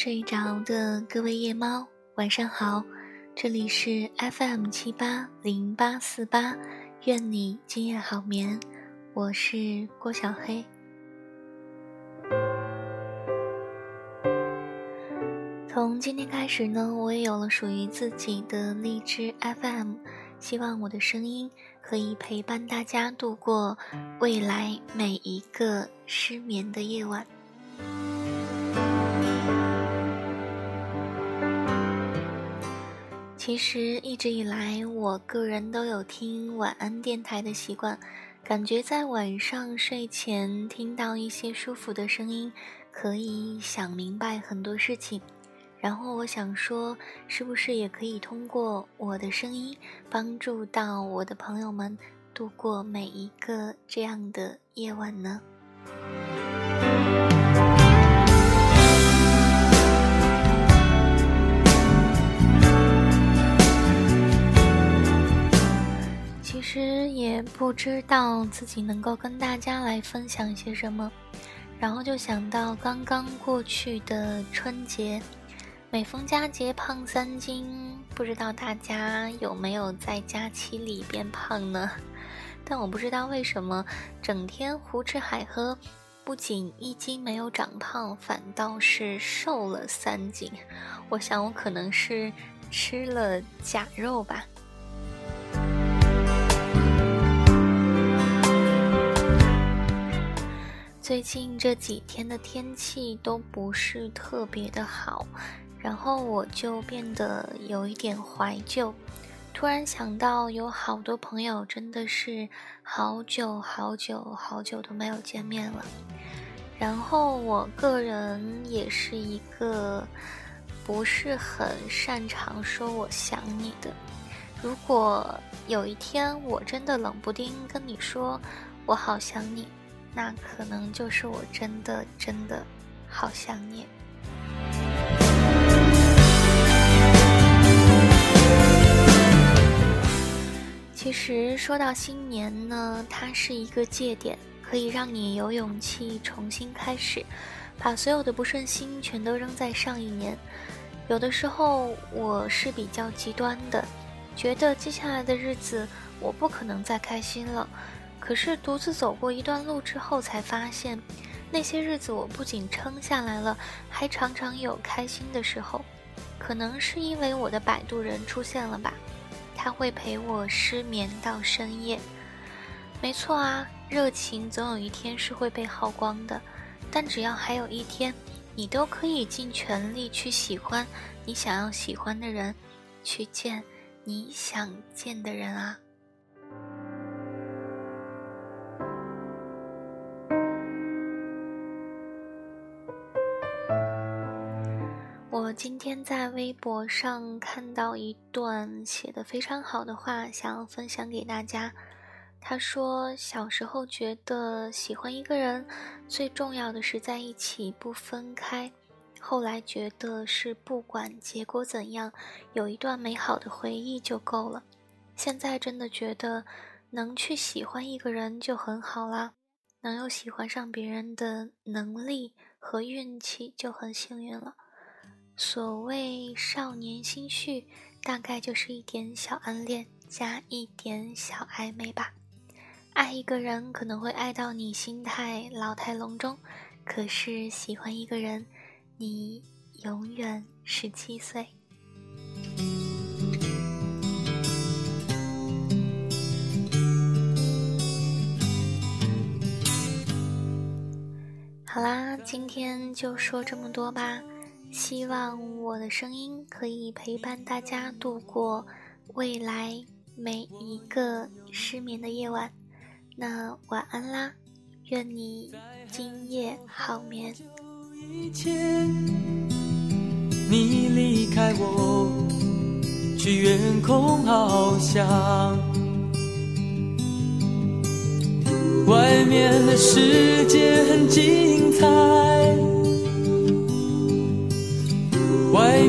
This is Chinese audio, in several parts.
睡着的各位夜猫，晚上好！这里是 FM 七八零八四八，愿你今夜好眠。我是郭小黑。从今天开始呢，我也有了属于自己的荔枝 FM，希望我的声音可以陪伴大家度过未来每一个失眠的夜晚。其实一直以来，我个人都有听晚安电台的习惯，感觉在晚上睡前听到一些舒服的声音，可以想明白很多事情。然后我想说，是不是也可以通过我的声音，帮助到我的朋友们度过每一个这样的夜晚呢？不知道自己能够跟大家来分享些什么，然后就想到刚刚过去的春节，每逢佳节胖三斤，不知道大家有没有在假期里变胖呢？但我不知道为什么整天胡吃海喝，不仅一斤没有长胖，反倒是瘦了三斤。我想我可能是吃了假肉吧。最近这几天的天气都不是特别的好，然后我就变得有一点怀旧，突然想到有好多朋友真的是好久好久好久都没有见面了，然后我个人也是一个不是很擅长说我想你的，如果有一天我真的冷不丁跟你说我好想你。那可能就是我真的真的好想念。其实说到新年呢，它是一个界点，可以让你有勇气重新开始，把所有的不顺心全都扔在上一年。有的时候我是比较极端的，觉得接下来的日子我不可能再开心了。可是独自走过一段路之后，才发现，那些日子我不仅撑下来了，还常常有开心的时候。可能是因为我的摆渡人出现了吧，他会陪我失眠到深夜。没错啊，热情总有一天是会被耗光的，但只要还有一天，你都可以尽全力去喜欢你想要喜欢的人，去见你想见的人啊。我今天在微博上看到一段写的非常好的话，想要分享给大家。他说：“小时候觉得喜欢一个人最重要的是在一起不分开，后来觉得是不管结果怎样，有一段美好的回忆就够了。现在真的觉得能去喜欢一个人就很好啦，能有喜欢上别人的能力和运气就很幸运了。”所谓少年心绪，大概就是一点小暗恋加一点小暧昧吧。爱一个人可能会爱到你心态老态龙钟，可是喜欢一个人，你永远十七岁。好啦，今天就说这么多吧。希望我的声音可以陪伴大家度过未来每一个失眠的夜晚。那晚安啦，愿你今夜好眠。你离开我，去远空翱翔，外面的世界很精彩。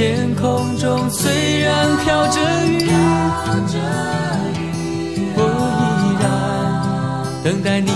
天空中虽然飘着雨，我依然等待你。